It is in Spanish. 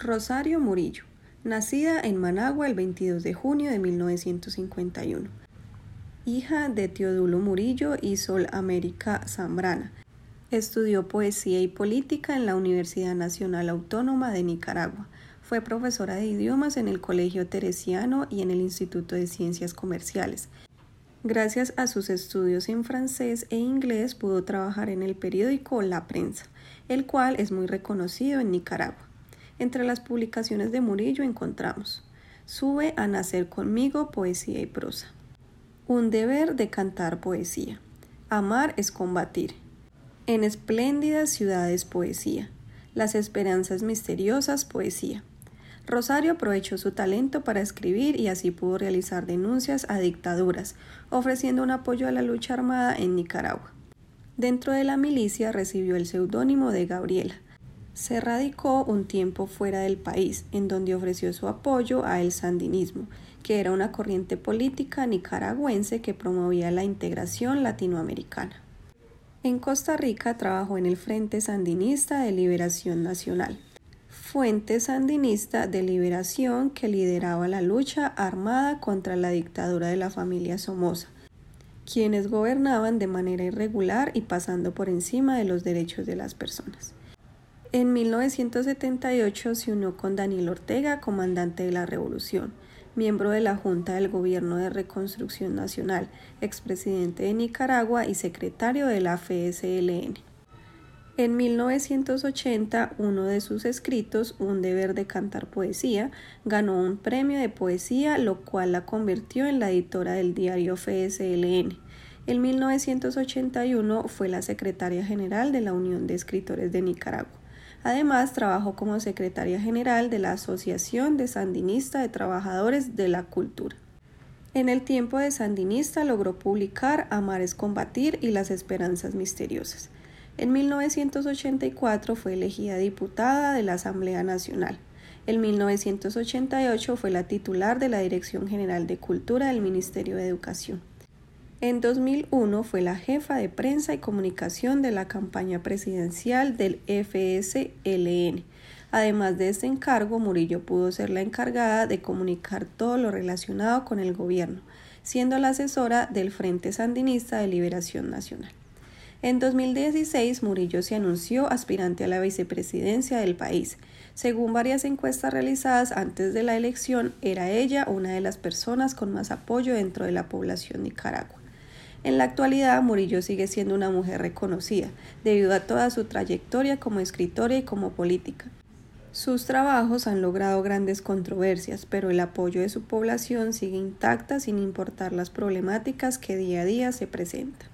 Rosario Murillo, nacida en Managua el 22 de junio de 1951. Hija de Teodulo Murillo y Sol América Zambrana. Estudió poesía y política en la Universidad Nacional Autónoma de Nicaragua. Fue profesora de idiomas en el Colegio Teresiano y en el Instituto de Ciencias Comerciales. Gracias a sus estudios en francés e inglés pudo trabajar en el periódico La Prensa, el cual es muy reconocido en Nicaragua. Entre las publicaciones de Murillo encontramos Sube a nacer conmigo poesía y prosa. Un deber de cantar poesía. Amar es combatir. En espléndidas ciudades poesía. Las esperanzas misteriosas poesía. Rosario aprovechó su talento para escribir y así pudo realizar denuncias a dictaduras, ofreciendo un apoyo a la lucha armada en Nicaragua. Dentro de la milicia recibió el seudónimo de Gabriela, se radicó un tiempo fuera del país, en donde ofreció su apoyo a el sandinismo, que era una corriente política nicaragüense que promovía la integración latinoamericana. En Costa Rica trabajó en el Frente Sandinista de Liberación Nacional, fuente sandinista de liberación que lideraba la lucha armada contra la dictadura de la familia Somoza, quienes gobernaban de manera irregular y pasando por encima de los derechos de las personas. En 1978 se unió con Daniel Ortega, comandante de la Revolución, miembro de la Junta del Gobierno de Reconstrucción Nacional, expresidente de Nicaragua y secretario de la FSLN. En 1980, uno de sus escritos, Un deber de cantar poesía, ganó un premio de poesía, lo cual la convirtió en la editora del diario FSLN. En 1981 fue la secretaria general de la Unión de Escritores de Nicaragua. Además, trabajó como secretaria general de la Asociación de Sandinista de Trabajadores de la Cultura. En el tiempo de Sandinista logró publicar Amar es combatir y Las Esperanzas Misteriosas. En 1984 fue elegida diputada de la Asamblea Nacional. En 1988 fue la titular de la Dirección General de Cultura del Ministerio de Educación. En 2001 fue la jefa de prensa y comunicación de la campaña presidencial del FSLN. Además de este encargo, Murillo pudo ser la encargada de comunicar todo lo relacionado con el gobierno, siendo la asesora del Frente Sandinista de Liberación Nacional. En 2016, Murillo se anunció aspirante a la vicepresidencia del país. Según varias encuestas realizadas antes de la elección, era ella una de las personas con más apoyo dentro de la población nicaragua. En la actualidad, Murillo sigue siendo una mujer reconocida, debido a toda su trayectoria como escritora y como política. Sus trabajos han logrado grandes controversias, pero el apoyo de su población sigue intacta sin importar las problemáticas que día a día se presentan.